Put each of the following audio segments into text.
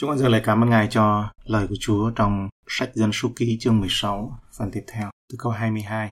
Chúng con dâng lời cảm ơn Ngài cho lời của Chúa trong sách Dân số ký chương 16, phần tiếp theo, từ câu 22.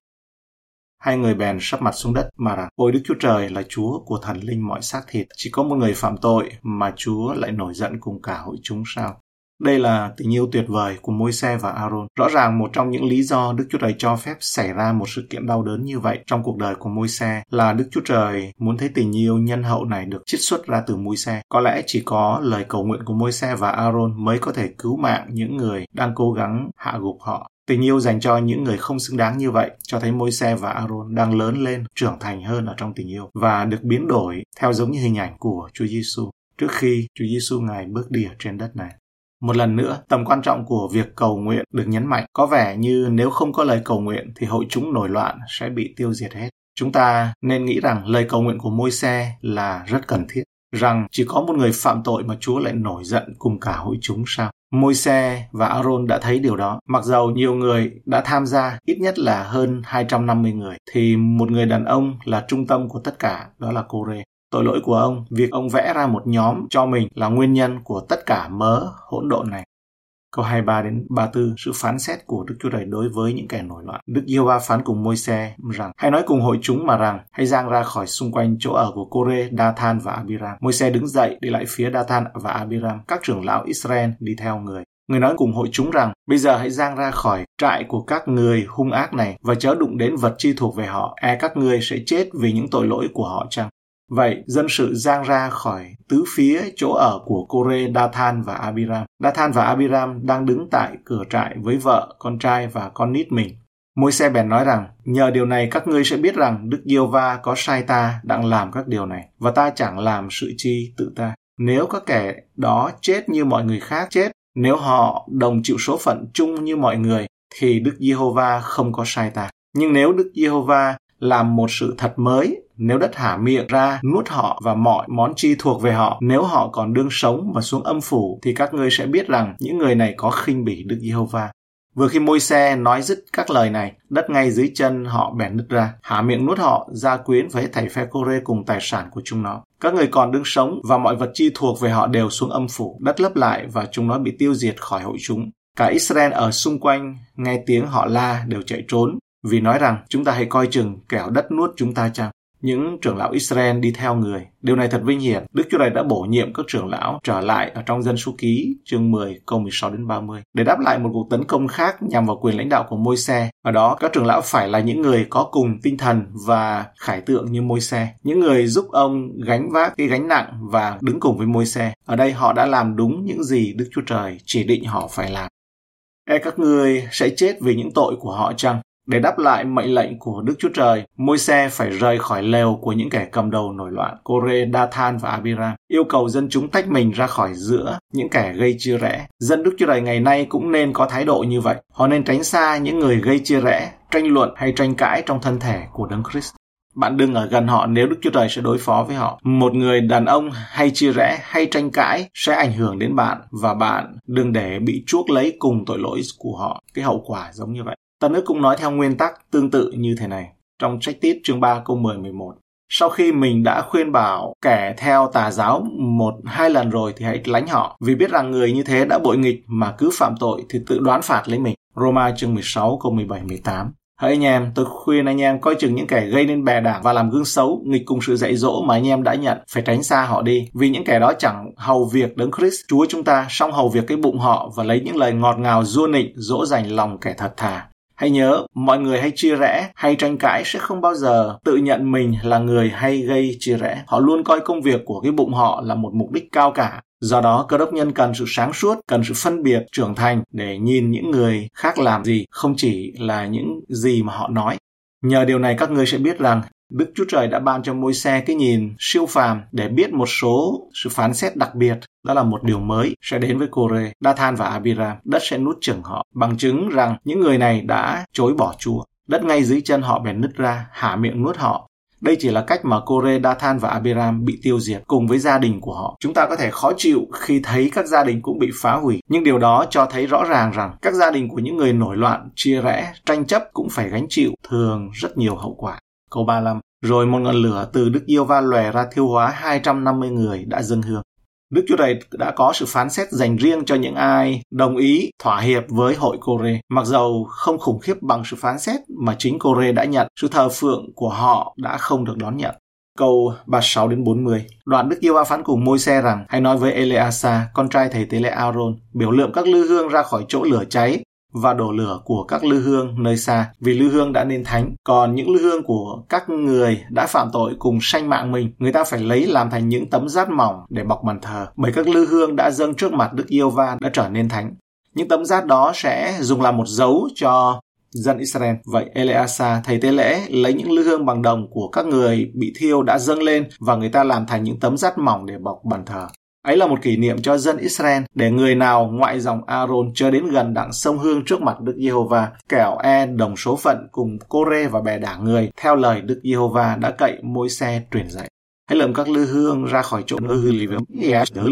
Hai người bèn sắp mặt xuống đất mà rằng, Ôi Đức Chúa Trời là Chúa của thần linh mọi xác thịt, chỉ có một người phạm tội mà Chúa lại nổi giận cùng cả hội chúng sao? Đây là tình yêu tuyệt vời của môi xe và Aaron. Rõ ràng một trong những lý do Đức Chúa Trời cho phép xảy ra một sự kiện đau đớn như vậy trong cuộc đời của môi xe là Đức Chúa Trời muốn thấy tình yêu nhân hậu này được chiết xuất ra từ môi xe. Có lẽ chỉ có lời cầu nguyện của môi xe và Aaron mới có thể cứu mạng những người đang cố gắng hạ gục họ. Tình yêu dành cho những người không xứng đáng như vậy cho thấy môi xe và Aaron đang lớn lên, trưởng thành hơn ở trong tình yêu và được biến đổi theo giống như hình ảnh của Chúa Giêsu trước khi Chúa Giêsu ngài bước đi ở trên đất này. Một lần nữa, tầm quan trọng của việc cầu nguyện được nhấn mạnh. Có vẻ như nếu không có lời cầu nguyện thì hội chúng nổi loạn sẽ bị tiêu diệt hết. Chúng ta nên nghĩ rằng lời cầu nguyện của môi xe là rất cần thiết. Rằng chỉ có một người phạm tội mà Chúa lại nổi giận cùng cả hội chúng sao? Môi xe và Aaron đã thấy điều đó. Mặc dầu nhiều người đã tham gia, ít nhất là hơn 250 người, thì một người đàn ông là trung tâm của tất cả, đó là Cô-rê. Tội lỗi của ông, việc ông vẽ ra một nhóm cho mình là nguyên nhân của tất cả mớ hỗn độn này. Câu 23 đến 34, sự phán xét của Đức Chúa Trời đối với những kẻ nổi loạn. Đức Yêu Va phán cùng môi xe rằng, hãy nói cùng hội chúng mà rằng, hãy giang ra khỏi xung quanh chỗ ở của Kore, Dathan và Abiram. Môi xe đứng dậy đi lại phía Dathan và Abiram, các trưởng lão Israel đi theo người. Người nói cùng hội chúng rằng, bây giờ hãy giang ra khỏi trại của các người hung ác này và chớ đụng đến vật chi thuộc về họ, e các ngươi sẽ chết vì những tội lỗi của họ chăng? Vậy, dân sự giang ra khỏi tứ phía chỗ ở của Kore, Dathan và Abiram. Dathan và Abiram đang đứng tại cửa trại với vợ, con trai và con nít mình. Môi xe bèn nói rằng, nhờ điều này các ngươi sẽ biết rằng Đức Diêu Va có sai ta đang làm các điều này, và ta chẳng làm sự chi tự ta. Nếu các kẻ đó chết như mọi người khác chết, nếu họ đồng chịu số phận chung như mọi người, thì Đức Giê-hô-va không có sai ta. Nhưng nếu Đức Giê-hô-va làm một sự thật mới nếu đất hả miệng ra nuốt họ và mọi món chi thuộc về họ nếu họ còn đương sống và xuống âm phủ thì các ngươi sẽ biết rằng những người này có khinh bỉ Đức Giê-hô-va. Vừa khi môi xe nói dứt các lời này, đất ngay dưới chân họ bèn nứt ra, hả miệng nuốt họ, ra quyến với thầy phe cô rê cùng tài sản của chúng nó. Các người còn đương sống và mọi vật chi thuộc về họ đều xuống âm phủ, đất lấp lại và chúng nó bị tiêu diệt khỏi hội chúng. Cả Israel ở xung quanh nghe tiếng họ la đều chạy trốn, vì nói rằng chúng ta hãy coi chừng kẻo đất nuốt chúng ta chăng. Những trưởng lão Israel đi theo người. Điều này thật vinh hiển. Đức Chúa Trời đã bổ nhiệm các trưởng lão trở lại ở trong dân số ký, chương 10 câu 16 đến 30 để đáp lại một cuộc tấn công khác nhằm vào quyền lãnh đạo của môi xe. Ở đó, các trưởng lão phải là những người có cùng tinh thần và khải tượng như môi xe. Những người giúp ông gánh vác cái gánh nặng và đứng cùng với môi xe. Ở đây họ đã làm đúng những gì Đức Chúa Trời chỉ định họ phải làm. E các ngươi sẽ chết vì những tội của họ chăng? Để đáp lại mệnh lệnh của Đức Chúa Trời, môi xe phải rời khỏi lều của những kẻ cầm đầu nổi loạn, Kore, Dathan và Abiram, yêu cầu dân chúng tách mình ra khỏi giữa những kẻ gây chia rẽ. Dân Đức Chúa Trời ngày nay cũng nên có thái độ như vậy. Họ nên tránh xa những người gây chia rẽ, tranh luận hay tranh cãi trong thân thể của Đấng Christ. Bạn đừng ở gần họ nếu Đức Chúa Trời sẽ đối phó với họ. Một người đàn ông hay chia rẽ hay tranh cãi sẽ ảnh hưởng đến bạn và bạn đừng để bị chuốc lấy cùng tội lỗi của họ. Cái hậu quả giống như vậy. Tân ước cũng nói theo nguyên tắc tương tự như thế này trong trách tiết chương 3 câu 10 11. Sau khi mình đã khuyên bảo kẻ theo tà giáo một hai lần rồi thì hãy lánh họ, vì biết rằng người như thế đã bội nghịch mà cứ phạm tội thì tự đoán phạt lấy mình. Roma chương 16 câu 17 18. Hỡi anh em, tôi khuyên anh em coi chừng những kẻ gây nên bè đảng và làm gương xấu, nghịch cùng sự dạy dỗ mà anh em đã nhận, phải tránh xa họ đi. Vì những kẻ đó chẳng hầu việc đấng Christ, Chúa chúng ta, song hầu việc cái bụng họ và lấy những lời ngọt ngào dua nịnh, dỗ dành lòng kẻ thật thà. Hãy nhớ, mọi người hay chia rẽ, hay tranh cãi sẽ không bao giờ tự nhận mình là người hay gây chia rẽ. Họ luôn coi công việc của cái bụng họ là một mục đích cao cả. Do đó, cơ đốc nhân cần sự sáng suốt, cần sự phân biệt, trưởng thành để nhìn những người khác làm gì, không chỉ là những gì mà họ nói. Nhờ điều này các ngươi sẽ biết rằng Đức Chúa Trời đã ban cho môi xe cái nhìn siêu phàm để biết một số sự phán xét đặc biệt. Đó là một điều mới sẽ đến với Kore, Dathan và Abiram. Đất sẽ nuốt chửng họ, bằng chứng rằng những người này đã chối bỏ Chúa. Đất ngay dưới chân họ bèn nứt ra, hạ miệng nuốt họ. Đây chỉ là cách mà Kore, Dathan và Abiram bị tiêu diệt cùng với gia đình của họ. Chúng ta có thể khó chịu khi thấy các gia đình cũng bị phá hủy, nhưng điều đó cho thấy rõ ràng rằng các gia đình của những người nổi loạn, chia rẽ, tranh chấp cũng phải gánh chịu thường rất nhiều hậu quả. Câu 35 Rồi một ngọn lửa từ Đức Yêu Va lòe ra thiêu hóa 250 người đã dâng hương. Đức Chúa Trời đã có sự phán xét dành riêng cho những ai đồng ý thỏa hiệp với hội Cô-rê. Mặc dầu không khủng khiếp bằng sự phán xét mà chính Cô-rê đã nhận, sự thờ phượng của họ đã không được đón nhận câu 36 đến 40. Đoạn Đức Yêu Va phán cùng môi xe rằng: Hãy nói với Eleasa, con trai thầy tế lễ Aaron, biểu lượng các lư hương ra khỏi chỗ lửa cháy và đổ lửa của các lư hương nơi xa, vì lư hương đã nên thánh. Còn những lư hương của các người đã phạm tội cùng sanh mạng mình, người ta phải lấy làm thành những tấm rát mỏng để bọc bàn thờ, bởi các lư hương đã dâng trước mặt Đức Yêu Va đã trở nên thánh. Những tấm rát đó sẽ dùng làm một dấu cho dân Israel. Vậy Eleasa, thầy tế lễ, lấy những lư hương bằng đồng của các người bị thiêu đã dâng lên và người ta làm thành những tấm rát mỏng để bọc bàn thờ. Ấy là một kỷ niệm cho dân Israel để người nào ngoại dòng Aaron chưa đến gần đặng sông hương trước mặt Đức Giê-hô-va, kẻo e đồng số phận cùng Cô-rê và bè đảng người theo lời Đức Giê-hô-va đã cậy môi xe truyền dạy. Hãy lượm các lư hương ra khỏi chỗ nơi hư lì với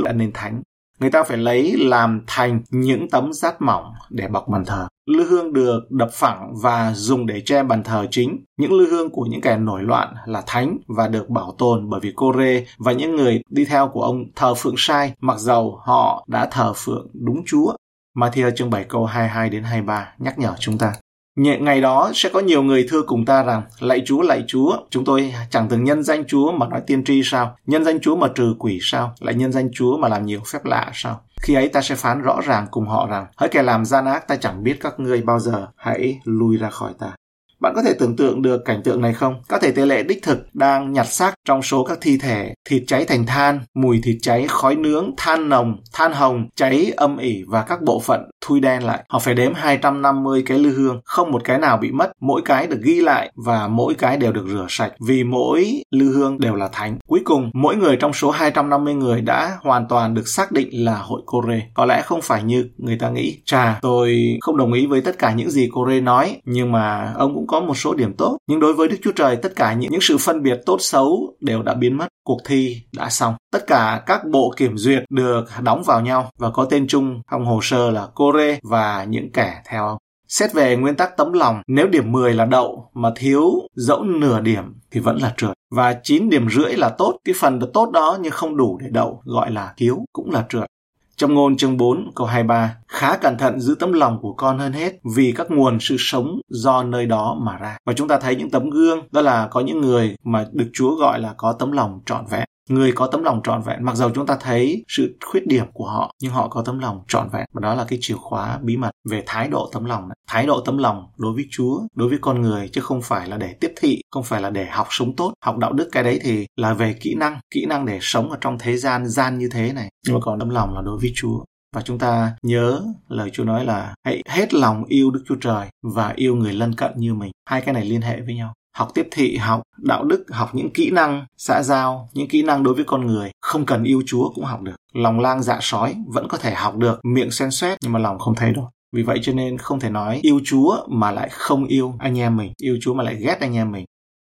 đã nên thánh người ta phải lấy làm thành những tấm rát mỏng để bọc bàn thờ. Lư hương được đập phẳng và dùng để che bàn thờ chính. Những lư hương của những kẻ nổi loạn là thánh và được bảo tồn bởi vì Cô-rê và những người đi theo của ông thờ phượng sai mặc dầu họ đã thờ phượng đúng Chúa. Matthew chương 7 câu 22 đến 23 nhắc nhở chúng ta. Ngày đó sẽ có nhiều người thưa cùng ta rằng, lạy Chúa, lạy Chúa, chúng tôi chẳng từng nhân danh Chúa mà nói tiên tri sao? Nhân danh Chúa mà trừ quỷ sao? Lại nhân danh Chúa mà làm nhiều phép lạ sao? Khi ấy ta sẽ phán rõ ràng cùng họ rằng, hỡi kẻ làm gian ác ta chẳng biết các ngươi bao giờ, hãy lui ra khỏi ta. Bạn có thể tưởng tượng được cảnh tượng này không? Các thầy tế lệ đích thực đang nhặt xác trong số các thi thể, thịt cháy thành than, mùi thịt cháy, khói nướng, than nồng, than hồng, cháy âm ỉ và các bộ phận thui đen lại. Họ phải đếm 250 cái lư hương, không một cái nào bị mất, mỗi cái được ghi lại và mỗi cái đều được rửa sạch vì mỗi lư hương đều là thánh. Cuối cùng, mỗi người trong số 250 người đã hoàn toàn được xác định là hội Cô-rê. Có lẽ không phải như người ta nghĩ. Chà, tôi không đồng ý với tất cả những gì Cô-rê nói, nhưng mà ông cũng có có một số điểm tốt. Nhưng đối với Đức Chúa Trời, tất cả những, những sự phân biệt tốt xấu đều đã biến mất. Cuộc thi đã xong. Tất cả các bộ kiểm duyệt được đóng vào nhau và có tên chung trong hồ sơ là Kore và những kẻ theo ông. Xét về nguyên tắc tấm lòng, nếu điểm 10 là đậu mà thiếu dẫu nửa điểm thì vẫn là trượt. Và 9 điểm rưỡi là tốt, cái phần tốt đó nhưng không đủ để đậu gọi là thiếu cũng là trượt. Trong ngôn chương 4 câu 23, khá cẩn thận giữ tấm lòng của con hơn hết vì các nguồn sự sống do nơi đó mà ra. Và chúng ta thấy những tấm gương đó là có những người mà được Chúa gọi là có tấm lòng trọn vẹn. Người có tấm lòng trọn vẹn, mặc dầu chúng ta thấy sự khuyết điểm của họ, nhưng họ có tấm lòng trọn vẹn. Và đó là cái chìa khóa bí mật về thái độ tấm lòng. Thái độ tấm lòng đối với Chúa, đối với con người, chứ không phải là để tiếp thị, không phải là để học sống tốt. Học đạo đức cái đấy thì là về kỹ năng, kỹ năng để sống ở trong thế gian gian như thế này. Nhưng mà còn tấm lòng là đối với Chúa. Và chúng ta nhớ lời Chúa nói là hãy hết lòng yêu Đức Chúa Trời và yêu người lân cận như mình. Hai cái này liên hệ với nhau học tiếp thị, học đạo đức, học những kỹ năng xã giao, những kỹ năng đối với con người. Không cần yêu Chúa cũng học được. Lòng lang dạ sói vẫn có thể học được, miệng xen xét nhưng mà lòng không thay đổi. Vì vậy cho nên không thể nói yêu Chúa mà lại không yêu anh em mình, yêu Chúa mà lại ghét anh em mình.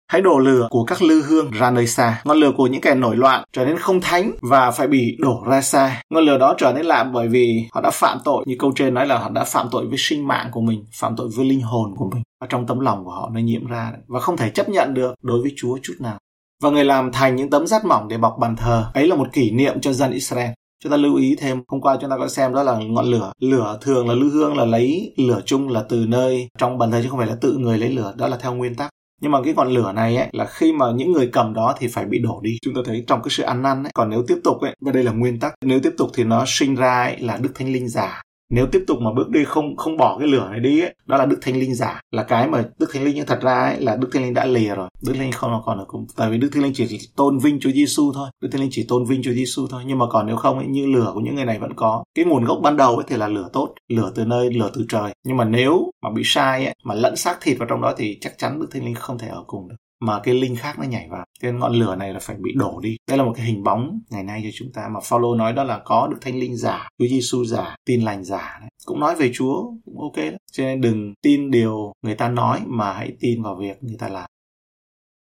Hãy đổ lửa của các lư hương ra nơi xa. Ngọn lửa của những kẻ nổi loạn trở nên không thánh và phải bị đổ ra xa. Ngọn lửa đó trở nên lạ bởi vì họ đã phạm tội. Như câu trên nói là họ đã phạm tội với sinh mạng của mình, phạm tội với linh hồn của mình. Và trong tấm lòng của họ nó nhiễm ra và không thể chấp nhận được đối với Chúa chút nào. Và người làm thành những tấm rát mỏng để bọc bàn thờ. Ấy là một kỷ niệm cho dân Israel. Chúng ta lưu ý thêm, hôm qua chúng ta có xem đó là ngọn lửa. Lửa thường là lư hương là lấy lửa chung là từ nơi trong bàn thờ chứ không phải là tự người lấy lửa. Đó là theo nguyên tắc nhưng mà cái ngọn lửa này ấy, là khi mà những người cầm đó thì phải bị đổ đi. Chúng ta thấy trong cái sự ăn năn ấy, còn nếu tiếp tục ấy, và đây là nguyên tắc, nếu tiếp tục thì nó sinh ra ấy là đức thánh linh giả nếu tiếp tục mà bước đi không không bỏ cái lửa này đi ấy, đó là đức thánh linh giả. Là cái mà đức thánh linh nhưng thật ra ấy, là đức thánh linh đã lìa rồi. Đức thánh linh không còn ở cùng tại vì đức thánh linh chỉ tôn vinh chúa giêsu thôi. Đức thánh linh chỉ tôn vinh chúa giêsu thôi. Nhưng mà còn nếu không ấy, như lửa của những người này vẫn có. Cái nguồn gốc ban đầu ấy thì là lửa tốt. Lửa từ nơi lửa từ trời. Nhưng mà nếu mà bị sai ấy, mà lẫn xác thịt vào trong đó thì chắc chắn đức thánh linh không thể ở cùng được mà cái linh khác nó nhảy vào. Cái ngọn lửa này là phải bị đổ đi. Đây là một cái hình bóng ngày nay cho chúng ta mà Paulo nói đó là có được thanh linh giả, Chúa Giêsu giả, tin lành giả đấy. cũng nói về Chúa, cũng ok đó cho nên đừng tin điều người ta nói mà hãy tin vào việc người ta làm.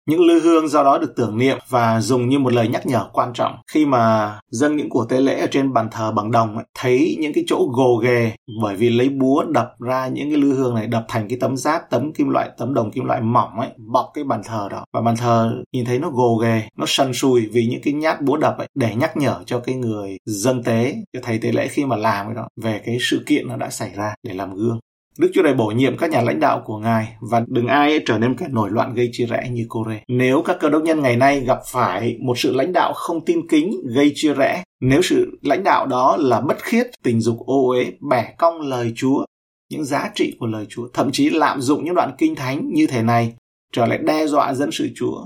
Những lư hương do đó được tưởng niệm và dùng như một lời nhắc nhở quan trọng. Khi mà dâng những của tế lễ ở trên bàn thờ bằng đồng ấy, thấy những cái chỗ gồ ghề bởi vì lấy búa đập ra những cái lư hương này đập thành cái tấm giáp tấm kim loại tấm đồng kim loại mỏng ấy bọc cái bàn thờ đó. Và bàn thờ nhìn thấy nó gồ ghề nó sần sùi vì những cái nhát búa đập ấy để nhắc nhở cho cái người dân tế cho thầy tế lễ khi mà làm cái đó về cái sự kiện nó đã xảy ra để làm gương. Đức Chúa Trời bổ nhiệm các nhà lãnh đạo của Ngài và đừng ai ấy trở nên kẻ nổi loạn gây chia rẽ như Cô-rê. Nếu các cơ đốc nhân ngày nay gặp phải một sự lãnh đạo không tin kính gây chia rẽ, nếu sự lãnh đạo đó là bất khiết, tình dục ô uế, bẻ cong lời Chúa, những giá trị của lời Chúa, thậm chí lạm dụng những đoạn kinh thánh như thế này, trở lại đe dọa dân sự Chúa,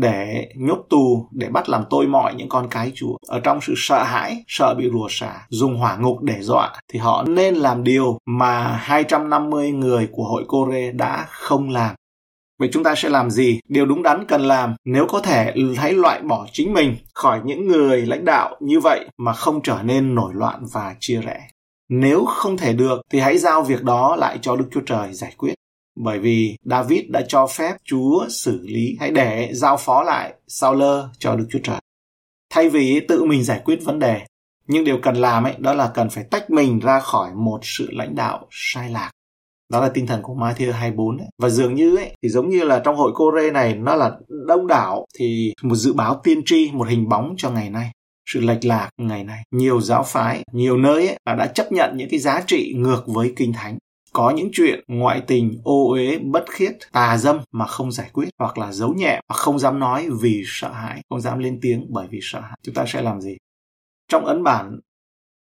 để nhốt tù để bắt làm tôi mọi những con cái Chúa. Ở trong sự sợ hãi, sợ bị rùa xả, dùng hỏa ngục để dọa thì họ nên làm điều mà 250 người của hội Cô-rê đã không làm. Vậy chúng ta sẽ làm gì? Điều đúng đắn cần làm nếu có thể hãy loại bỏ chính mình khỏi những người lãnh đạo như vậy mà không trở nên nổi loạn và chia rẽ. Nếu không thể được thì hãy giao việc đó lại cho Đức Chúa Trời giải quyết bởi vì David đã cho phép Chúa xử lý hãy để giao phó lại sao lơ cho Đức Chúa Trời. Thay vì tự mình giải quyết vấn đề, nhưng điều cần làm ấy đó là cần phải tách mình ra khỏi một sự lãnh đạo sai lạc. Đó là tinh thần của Matthew 24 ấy. Và dường như ấy, thì giống như là trong hội Cô-rê này nó là đông đảo thì một dự báo tiên tri, một hình bóng cho ngày nay sự lệch lạc ngày nay nhiều giáo phái nhiều nơi ấy, đã chấp nhận những cái giá trị ngược với kinh thánh có những chuyện ngoại tình ô uế bất khiết tà dâm mà không giải quyết hoặc là giấu nhẹ hoặc không dám nói vì sợ hãi không dám lên tiếng bởi vì sợ hãi chúng ta sẽ làm gì trong ấn bản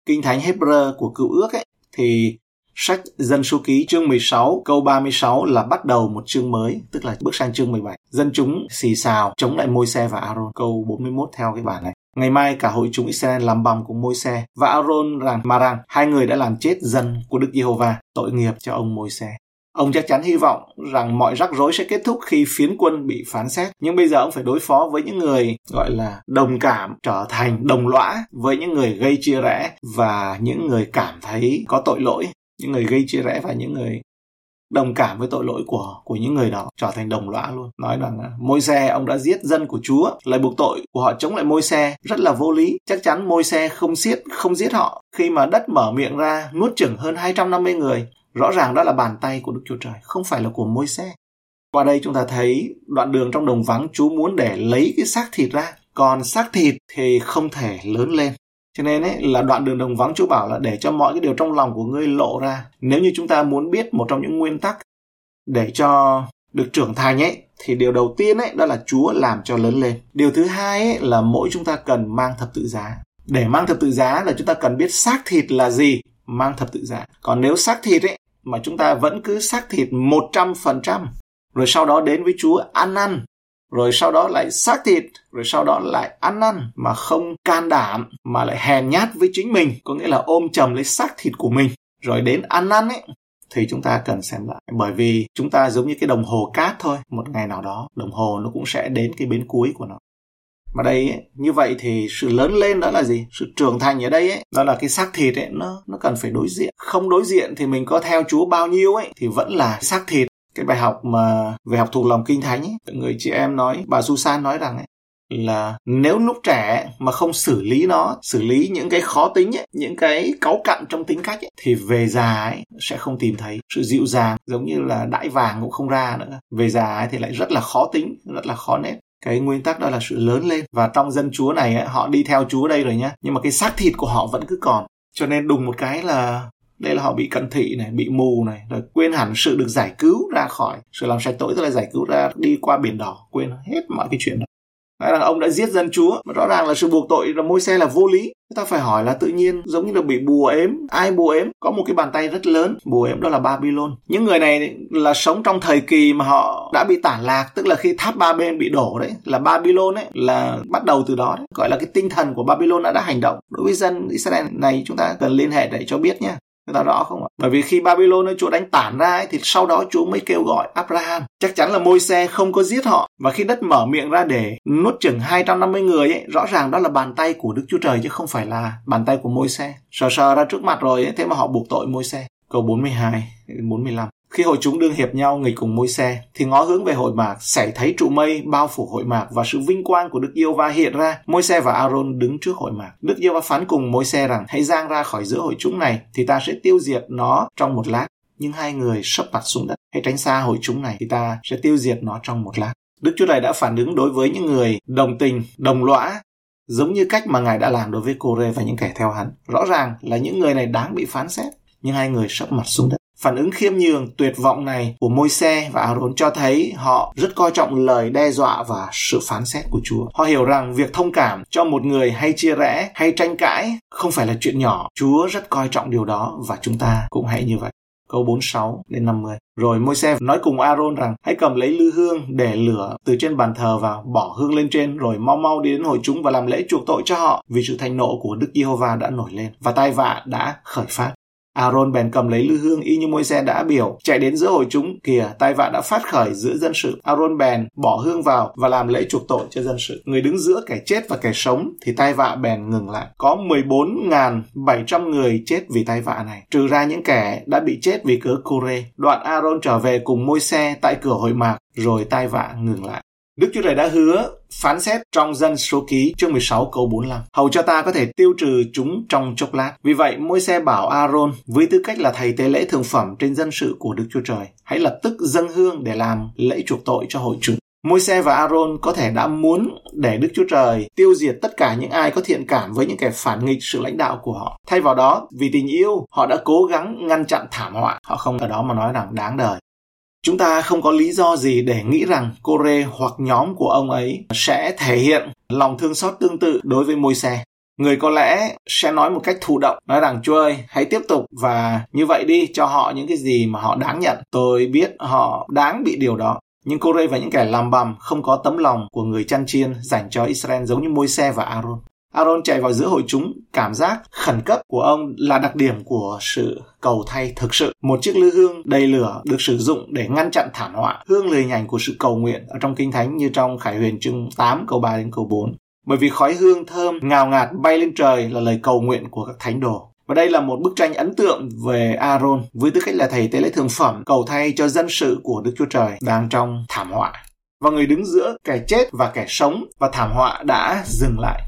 kinh thánh Hebrew của cựu ước ấy thì Sách Dân số ký chương 16 câu 36 là bắt đầu một chương mới, tức là bước sang chương 17. Dân chúng xì xào chống lại môi xe và Aaron. Câu 41 theo cái bản này. Ngày mai cả hội chúng Israel làm bằng cùng môi xe và Aaron rằng mà rằng hai người đã làm chết dân của Đức Giê-hô-va, tội nghiệp cho ông môi xe. Ông chắc chắn hy vọng rằng mọi rắc rối sẽ kết thúc khi phiến quân bị phán xét. Nhưng bây giờ ông phải đối phó với những người gọi là đồng cảm trở thành đồng lõa với những người gây chia rẽ và những người cảm thấy có tội lỗi những người gây chia rẽ và những người đồng cảm với tội lỗi của của những người đó, trở thành đồng lõa luôn. Nói rằng à, môi xe ông đã giết dân của chúa lời buộc tội của họ chống lại môi xe rất là vô lý. Chắc chắn môi xe không giết không giết họ. Khi mà đất mở miệng ra, nuốt chửng hơn 250 người, rõ ràng đó là bàn tay của đức chúa trời, không phải là của môi xe qua đây chúng ta thấy đoạn đường trong đồng vắng, chúa muốn để lấy cái xác thịt ra. Còn xác thịt thì không thể lớn lên cho nên ấy, là đoạn đường đồng vắng Chúa bảo là để cho mọi cái điều trong lòng của ngươi lộ ra. Nếu như chúng ta muốn biết một trong những nguyên tắc để cho được trưởng thành ấy thì điều đầu tiên ấy đó là Chúa làm cho lớn lên. Điều thứ hai ấy là mỗi chúng ta cần mang thập tự giá. Để mang thập tự giá là chúng ta cần biết xác thịt là gì, mang thập tự giá. Còn nếu xác thịt ấy mà chúng ta vẫn cứ xác thịt 100% rồi sau đó đến với Chúa ăn ăn rồi sau đó lại xác thịt rồi sau đó lại ăn năn mà không can đảm mà lại hèn nhát với chính mình. Có nghĩa là ôm chầm lấy xác thịt của mình. Rồi đến ăn năn ấy thì chúng ta cần xem lại. Bởi vì chúng ta giống như cái đồng hồ cát thôi một ngày nào đó đồng hồ nó cũng sẽ đến cái bến cuối của nó. Mà đây ấy, như vậy thì sự lớn lên đó là gì? Sự trưởng thành ở đây ấy đó là cái xác thịt ấy nó nó cần phải đối diện. Không đối diện thì mình có theo chúa bao nhiêu ấy thì vẫn là xác thịt cái bài học mà về học thuộc lòng kinh thánh ấy, người chị em nói bà Susan nói rằng ấy, là nếu lúc trẻ mà không xử lý nó xử lý những cái khó tính ấy, những cái cáu cặn trong tính cách ấy, thì về già ấy sẽ không tìm thấy sự dịu dàng giống như là đãi vàng cũng không ra nữa. Về già ấy thì lại rất là khó tính rất là khó nét cái nguyên tắc đó là sự lớn lên. Và trong dân chúa này ấy, họ đi theo chúa đây rồi nhá. Nhưng mà cái xác thịt của họ vẫn cứ còn. Cho nên đùng một cái là đây là họ bị cận thị này, bị mù này, rồi quên hẳn sự được giải cứu ra khỏi. Sự làm sạch tội tức là giải cứu ra đi qua biển đỏ, quên hết mọi cái chuyện đó. Nói rằng ông đã giết dân chúa, mà rõ ràng là sự buộc tội là môi xe là vô lý. Chúng ta phải hỏi là tự nhiên giống như là bị bùa ếm, ai bùa ếm? Có một cái bàn tay rất lớn, bùa ếm đó là babylon. Những người này là sống trong thời kỳ mà họ đã bị tản lạc, tức là khi tháp ba bên bị đổ đấy, là babylon ấy, là bắt đầu từ đó đấy. gọi là cái tinh thần của babylon đã đã hành động. Đối với dân israel này, chúng ta cần liên hệ để cho biết nhé người ta rõ không ạ? Bởi vì khi Babylon Chúa đánh tản ra ấy, thì sau đó Chúa mới kêu gọi Abraham. Chắc chắn là môi xe không có giết họ. Và khi đất mở miệng ra để nuốt chừng 250 người ấy rõ ràng đó là bàn tay của Đức Chúa Trời chứ không phải là bàn tay của môi xe sờ sờ ra trước mặt rồi ấy, thế mà họ buộc tội môi xe câu 42 45 khi hội chúng đương hiệp nhau nghịch cùng môi xe, thì ngó hướng về hội mạc, sẽ thấy trụ mây bao phủ hội mạc và sự vinh quang của Đức Yêu Va hiện ra. Môi xe và Aaron đứng trước hội mạc. Đức Yêu Va phán cùng môi xe rằng, hãy giang ra khỏi giữa hội chúng này, thì ta sẽ tiêu diệt nó trong một lát. Nhưng hai người sấp mặt xuống đất, hãy tránh xa hội chúng này, thì ta sẽ tiêu diệt nó trong một lát. Đức Chúa Trời đã phản ứng đối với những người đồng tình, đồng lõa, giống như cách mà Ngài đã làm đối với Cô-rê và những kẻ theo hắn. Rõ ràng là những người này đáng bị phán xét, nhưng hai người sấp mặt xuống đất. Phản ứng khiêm nhường, tuyệt vọng này của môi xe và Aaron cho thấy họ rất coi trọng lời đe dọa và sự phán xét của Chúa. Họ hiểu rằng việc thông cảm cho một người hay chia rẽ hay tranh cãi không phải là chuyện nhỏ. Chúa rất coi trọng điều đó và chúng ta cũng hãy như vậy câu 46 đến 50. Rồi Môi-se nói cùng Aaron rằng hãy cầm lấy lư hương để lửa từ trên bàn thờ vào, bỏ hương lên trên rồi mau mau đi đến hội chúng và làm lễ chuộc tội cho họ vì sự thành nộ của Đức Giê-hô-va đã nổi lên và tai vạ đã khởi phát. Aaron bèn cầm lấy lư hương y như môi xe đã biểu, chạy đến giữa hội chúng, kìa, tai vạ đã phát khởi giữa dân sự. Aaron bèn bỏ hương vào và làm lễ chuộc tội cho dân sự. Người đứng giữa kẻ chết và kẻ sống thì tai vạ bèn ngừng lại. Có 14.700 người chết vì tai vạ này, trừ ra những kẻ đã bị chết vì cớ Kore. Đoạn Aaron trở về cùng môi xe tại cửa hội mạc, rồi tai vạ ngừng lại. Đức Chúa Trời đã hứa phán xét trong dân số ký chương 16 câu 45. Hầu cho ta có thể tiêu trừ chúng trong chốc lát. Vì vậy, môi xe bảo Aaron với tư cách là thầy tế lễ thường phẩm trên dân sự của Đức Chúa Trời, hãy lập tức dâng hương để làm lễ chuộc tội cho hội chúng. Môi xe và Aaron có thể đã muốn để Đức Chúa Trời tiêu diệt tất cả những ai có thiện cảm với những kẻ phản nghịch sự lãnh đạo của họ. Thay vào đó, vì tình yêu, họ đã cố gắng ngăn chặn thảm họa. Họ không ở đó mà nói rằng đáng đời. Chúng ta không có lý do gì để nghĩ rằng Kore hoặc nhóm của ông ấy sẽ thể hiện lòng thương xót tương tự đối với môi xe. Người có lẽ sẽ nói một cách thụ động, nói rằng Chúa ơi, hãy tiếp tục và như vậy đi, cho họ những cái gì mà họ đáng nhận. Tôi biết họ đáng bị điều đó. Nhưng Kore và những kẻ làm bầm không có tấm lòng của người chăn chiên dành cho Israel giống như môi xe và Aaron. Aaron chạy vào giữa hội chúng, cảm giác khẩn cấp của ông là đặc điểm của sự cầu thay thực sự. Một chiếc lư hương đầy lửa được sử dụng để ngăn chặn thảm họa, hương lời nhành của sự cầu nguyện ở trong Kinh Thánh như trong Khải Huyền chương 8 câu 3 đến câu 4. Bởi vì khói hương thơm ngào ngạt bay lên trời là lời cầu nguyện của các thánh đồ. Và đây là một bức tranh ấn tượng về Aaron với tư cách là thầy tế lễ thường phẩm cầu thay cho dân sự của Đức Chúa Trời đang trong thảm họa. Và người đứng giữa kẻ chết và kẻ sống và thảm họa đã dừng lại.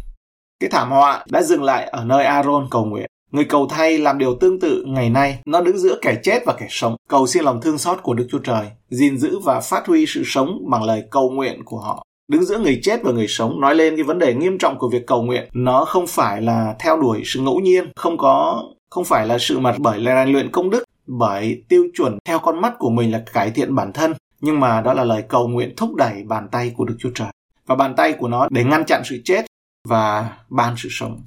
Cái thảm họa đã dừng lại ở nơi Aaron cầu nguyện. Người cầu thay làm điều tương tự ngày nay, nó đứng giữa kẻ chết và kẻ sống, cầu xin lòng thương xót của Đức Chúa Trời, gìn giữ và phát huy sự sống bằng lời cầu nguyện của họ. Đứng giữa người chết và người sống nói lên cái vấn đề nghiêm trọng của việc cầu nguyện, nó không phải là theo đuổi sự ngẫu nhiên, không có không phải là sự mặt bởi rèn luyện công đức, bởi tiêu chuẩn theo con mắt của mình là cải thiện bản thân, nhưng mà đó là lời cầu nguyện thúc đẩy bàn tay của Đức Chúa Trời. Và bàn tay của nó để ngăn chặn sự chết và ban sự sống.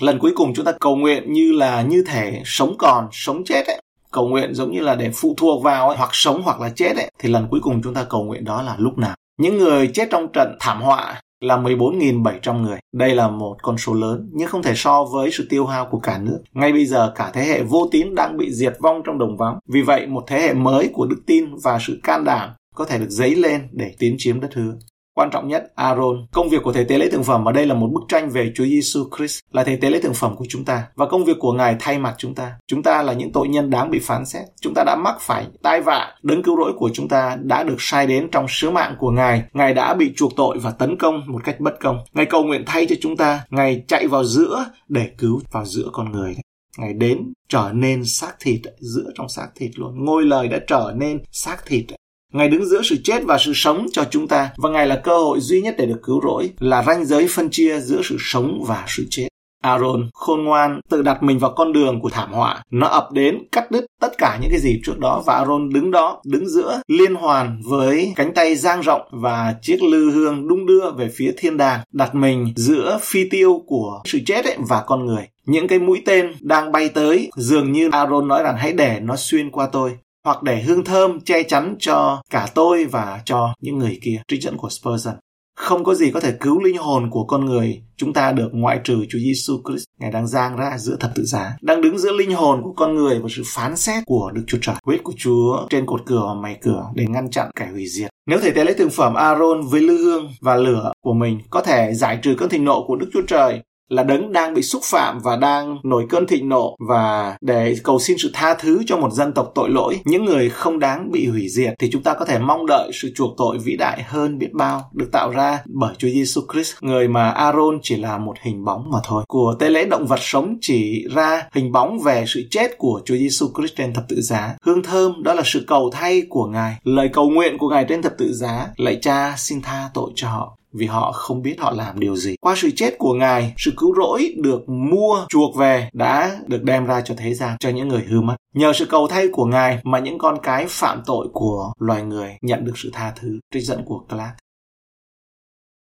Lần cuối cùng chúng ta cầu nguyện như là như thể sống còn, sống chết ấy. Cầu nguyện giống như là để phụ thuộc vào ấy, hoặc sống hoặc là chết ấy. Thì lần cuối cùng chúng ta cầu nguyện đó là lúc nào. Những người chết trong trận thảm họa là 14.700 người. Đây là một con số lớn, nhưng không thể so với sự tiêu hao của cả nước. Ngay bây giờ, cả thế hệ vô tín đang bị diệt vong trong đồng vắng. Vì vậy, một thế hệ mới của đức tin và sự can đảm có thể được dấy lên để tiến chiếm đất hứa. Quan trọng nhất, Aaron. Công việc của thầy tế lễ thượng phẩm ở đây là một bức tranh về Chúa Giêsu Christ, là thầy tế lễ thượng phẩm của chúng ta. Và công việc của Ngài thay mặt chúng ta. Chúng ta là những tội nhân đáng bị phán xét. Chúng ta đã mắc phải tai vạ. Đấng cứu rỗi của chúng ta đã được sai đến trong sứ mạng của Ngài. Ngài đã bị chuộc tội và tấn công một cách bất công. Ngài cầu nguyện thay cho chúng ta. Ngài chạy vào giữa để cứu vào giữa con người. Ngài đến trở nên xác thịt giữa trong xác thịt luôn. Ngôi lời đã trở nên xác thịt Ngài đứng giữa sự chết và sự sống cho chúng ta và Ngài là cơ hội duy nhất để được cứu rỗi, là ranh giới phân chia giữa sự sống và sự chết. Aaron khôn ngoan tự đặt mình vào con đường của thảm họa. Nó ập đến cắt đứt tất cả những cái gì trước đó và Aaron đứng đó, đứng giữa liên hoàn với cánh tay giang rộng và chiếc lư hương đung đưa về phía thiên đàng, đặt mình giữa phi tiêu của sự chết ấy và con người. Những cái mũi tên đang bay tới, dường như Aaron nói rằng hãy để nó xuyên qua tôi hoặc để hương thơm che chắn cho cả tôi và cho những người kia. Trích dẫn của Spurgeon. Không có gì có thể cứu linh hồn của con người chúng ta được ngoại trừ Chúa Giêsu Christ. Ngài đang giang ra giữa thập tự giá, đang đứng giữa linh hồn của con người và sự phán xét của Đức Chúa Trời. Huyết của Chúa trên cột cửa và mày cửa để ngăn chặn kẻ hủy diệt. Nếu thể tế lễ thực phẩm Aaron với lư hương và lửa của mình có thể giải trừ cơn thịnh nộ của Đức Chúa Trời là đấng đang bị xúc phạm và đang nổi cơn thịnh nộ và để cầu xin sự tha thứ cho một dân tộc tội lỗi, những người không đáng bị hủy diệt thì chúng ta có thể mong đợi sự chuộc tội vĩ đại hơn biết bao được tạo ra bởi Chúa Giêsu Christ, người mà Aaron chỉ là một hình bóng mà thôi. Của tế lễ động vật sống chỉ ra hình bóng về sự chết của Chúa Giêsu Christ trên thập tự giá. Hương thơm đó là sự cầu thay của Ngài, lời cầu nguyện của Ngài trên thập tự giá. Lạy Cha xin tha tội cho họ vì họ không biết họ làm điều gì. Qua sự chết của Ngài, sự cứu rỗi được mua chuộc về đã được đem ra cho thế gian, cho những người hư mất. Nhờ sự cầu thay của Ngài mà những con cái phạm tội của loài người nhận được sự tha thứ. Trích dẫn của Clark.